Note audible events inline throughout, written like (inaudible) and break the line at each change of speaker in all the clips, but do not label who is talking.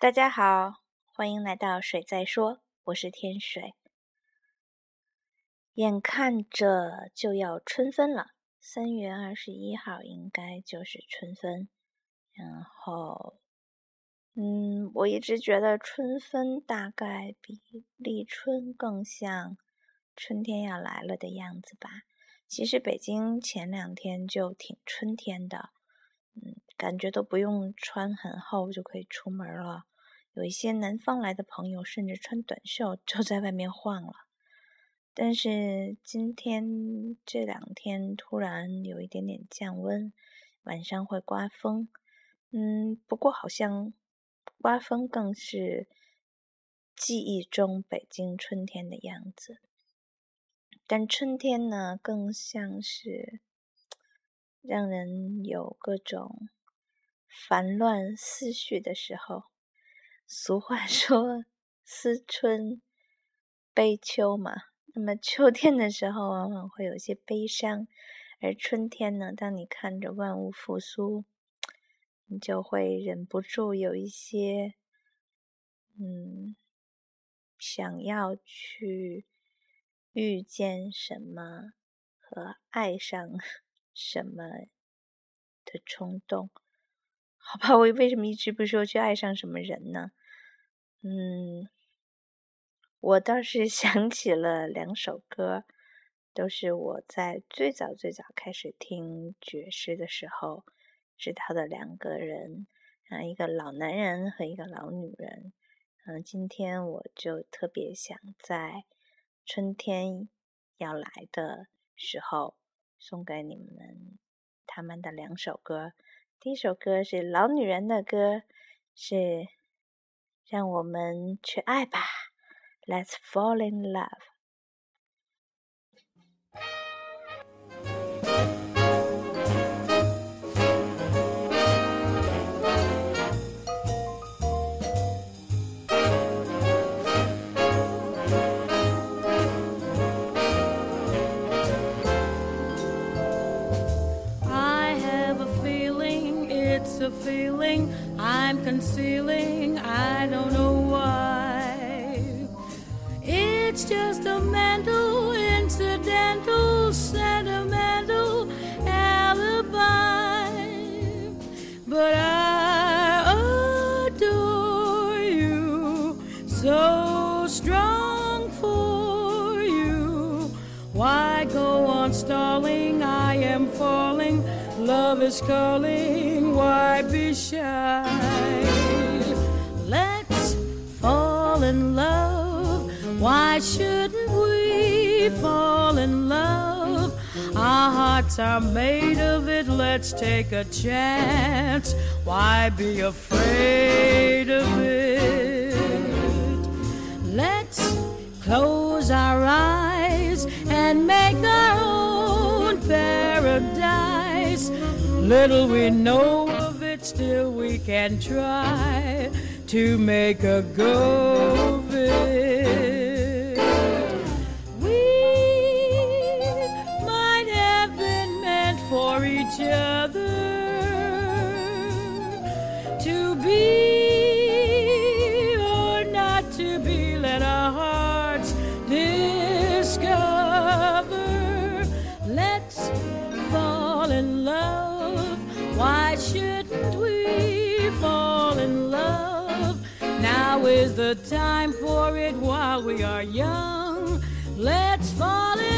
大家好，欢迎来到水在说，我是天水。眼看着就要春分了，三月二十一号应该就是春分。然后，嗯，我一直觉得春分大概比立春更像春天要来了的样子吧。其实北京前两天就挺春天的。嗯，感觉都不用穿很厚就可以出门了。有一些南方来的朋友甚至穿短袖就在外面晃了。但是今天这两天突然有一点点降温，晚上会刮风。嗯，不过好像刮风更是记忆中北京春天的样子。但春天呢，更像是。让人有各种烦乱思绪的时候。俗话 (laughs) 说“思春悲秋”嘛，那么秋天的时候往往会有些悲伤，而春天呢，当你看着万物复苏，你就会忍不住有一些嗯，想要去遇见什么和爱上。(laughs) 什么的冲动？好吧，我为什么一直不说去爱上什么人呢？嗯，我倒是 (laughs) 想起了两首歌，都是我在最早最早开始听爵士的时候知道的两个人，啊，一个老男人和一个老女人。嗯，今天我就特别想在春天要来的时候。送给你们他们的两首歌，第一首歌是老女人的歌，是让我们去爱吧，Let's fall in
love。I'm concealing, Love is calling. Why be shy? Let's fall in love. Why shouldn't we fall in love? Our hearts are made of it. Let's take a chance. Why be afraid of it? Let's close our eyes and make our own paradise. Little we know of it, still we can try to make a go Why shouldn't we fall in love? Now is the time for it while we are young. Let's fall in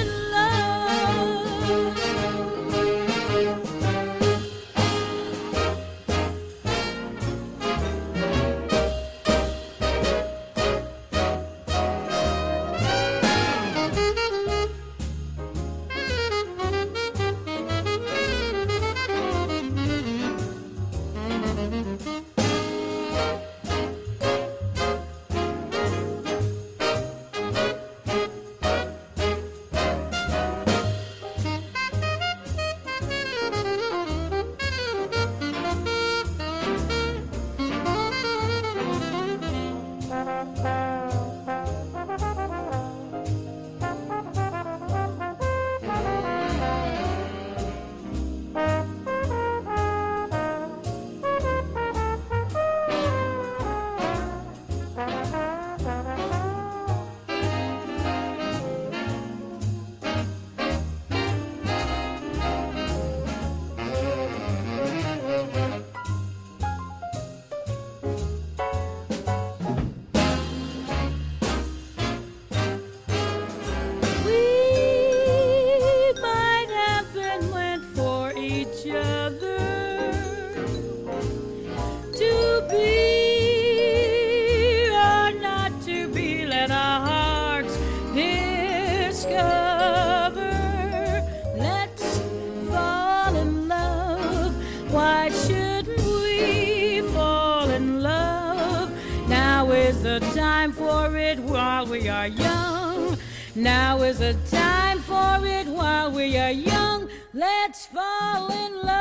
are young. Now is the time for it while we are young. Let's fall in love.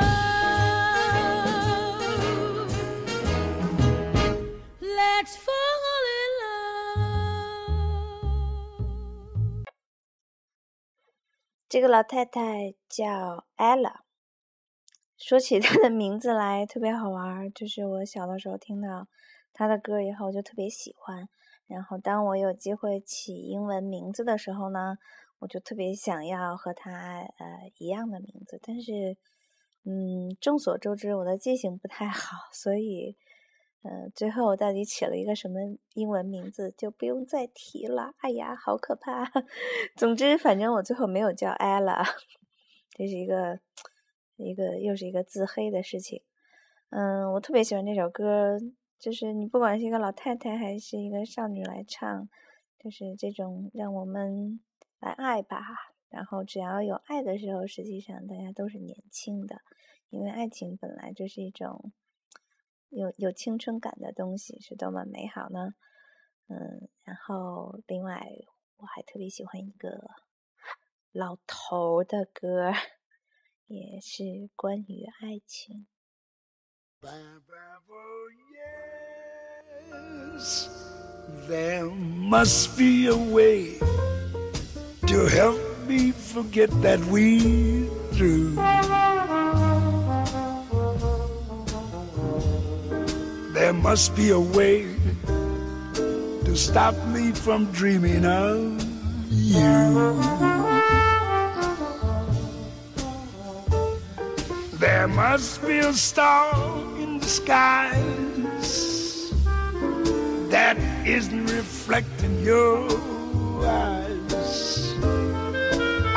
Let's fall in love.
这个老太太叫 Ella。说起她的名字来特别好玩，就是我小的时候听到她的歌以后，我就特别喜欢。然后当我有机会起英文名字的时候呢，我就特别想要和他呃一样的名字。但是，嗯，众所周知，我的记性不太好，所以，嗯，最后我到底起了一个什么英文名字就不用再提了。哎呀，好可怕！(laughs) 总之，反正我最后没有叫 Ella，这是一个一个又是一个自黑的事情。嗯，我特别喜欢这首歌。就是你不管是一个老太太还是一个少女来唱，就是这种让我们来爱吧。然后只要有爱的时候，实际上大家都是年轻的，因为爱情本来就是一种有有青春感的东西，是多么美好呢？嗯，然后另外我还特别喜欢一个老头的歌，也是关于爱情。
Yes, there must be a way to help me forget that we through. There must be a way to stop me from dreaming of you. There must be a star skies that isn't reflecting your eyes.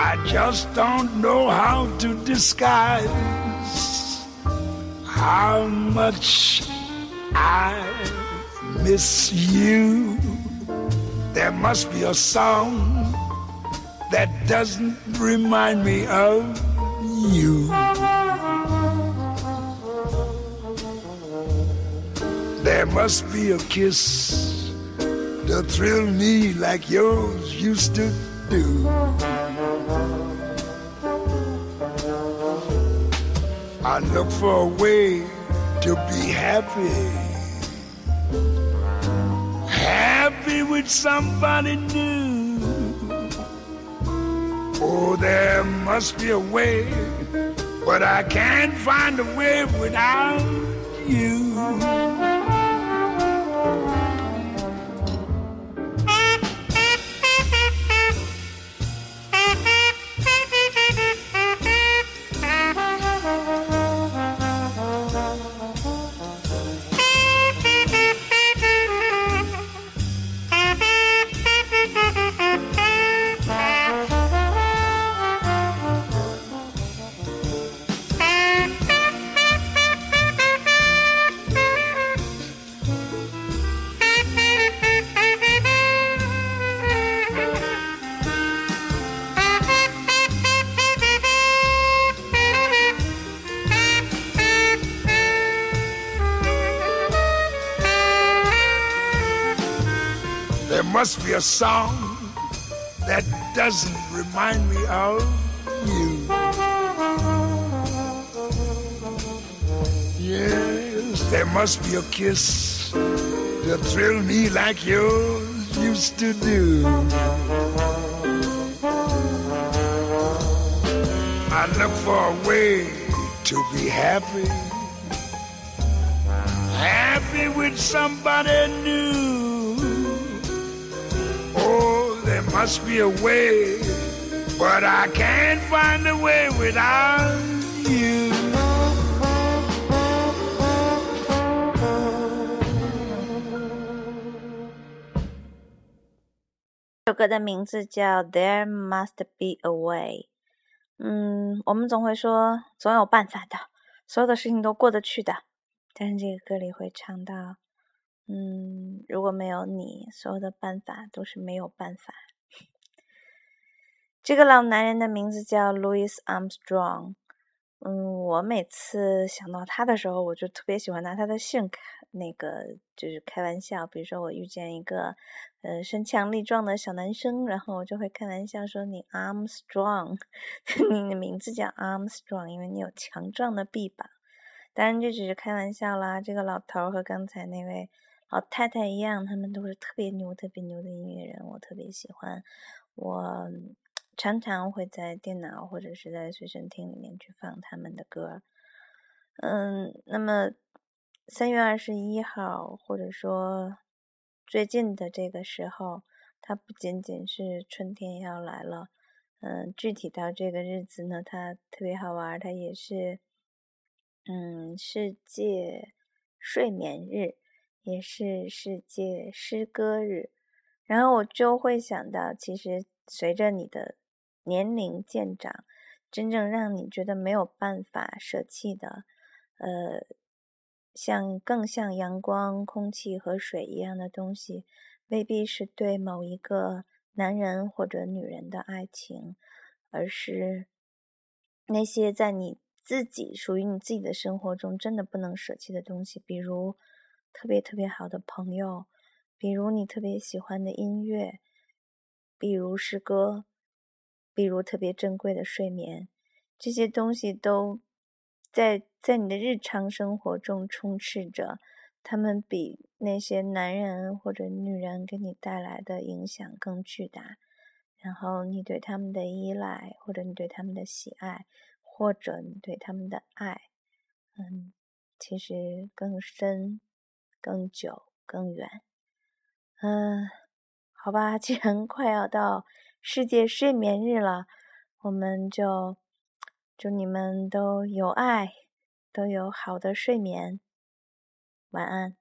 I just don't know how to disguise how much I miss you. There must be a song that doesn't remind me of you. There must be a kiss to thrill me like yours used to do. I look for a way to be happy. Happy with somebody new. Oh, there must be a way, but I can't find a way without you. A song that doesn't remind me of you. Yes, there must be a kiss to thrill me like yours used to do. I look for a way to be happy, happy with somebody new. Must be a way, but I can't find a way without you.
这首歌的名字叫《There Must Be a Way》。嗯，我们总会说总有办法的，所有的事情都过得去的。但是这个歌里会唱到，嗯，如果没有你，所有的办法都是没有办法。这个老男人的名字叫 Louis Armstrong。嗯，我每次想到他的时候，我就特别喜欢拿他的姓开那个，就是开玩笑。比如说，我遇见一个呃身强力壮的小男生，然后我就会开玩笑说：“你 Armstrong，(laughs) 你的名字叫 Armstrong，因为你有强壮的臂膀。”当然，这只是开玩笑啦。这个老头和刚才那位老太太一样，他们都是特别牛、特别牛的音乐人，我特别喜欢。我。常常会在电脑或者是在随身听里面去放他们的歌，嗯，那么三月二十一号，或者说最近的这个时候，它不仅仅是春天要来了，嗯，具体到这个日子呢，它特别好玩，它也是，嗯，世界睡眠日，也是世界诗歌日，然后我就会想到，其实随着你的。年龄渐长，真正让你觉得没有办法舍弃的，呃，像更像阳光、空气和水一样的东西，未必是对某一个男人或者女人的爱情，而是那些在你自己属于你自己的生活中真的不能舍弃的东西，比如特别特别好的朋友，比如你特别喜欢的音乐，比如诗歌。比如特别珍贵的睡眠，这些东西都在在你的日常生活中充斥着，他们比那些男人或者女人给你带来的影响更巨大。然后你对他们的依赖，或者你对他们的喜爱，或者你对他们的爱，嗯，其实更深、更久、更远。嗯，好吧，既然快要到。世界睡眠日了，我们就祝你们都有爱，都有好的睡眠，晚安。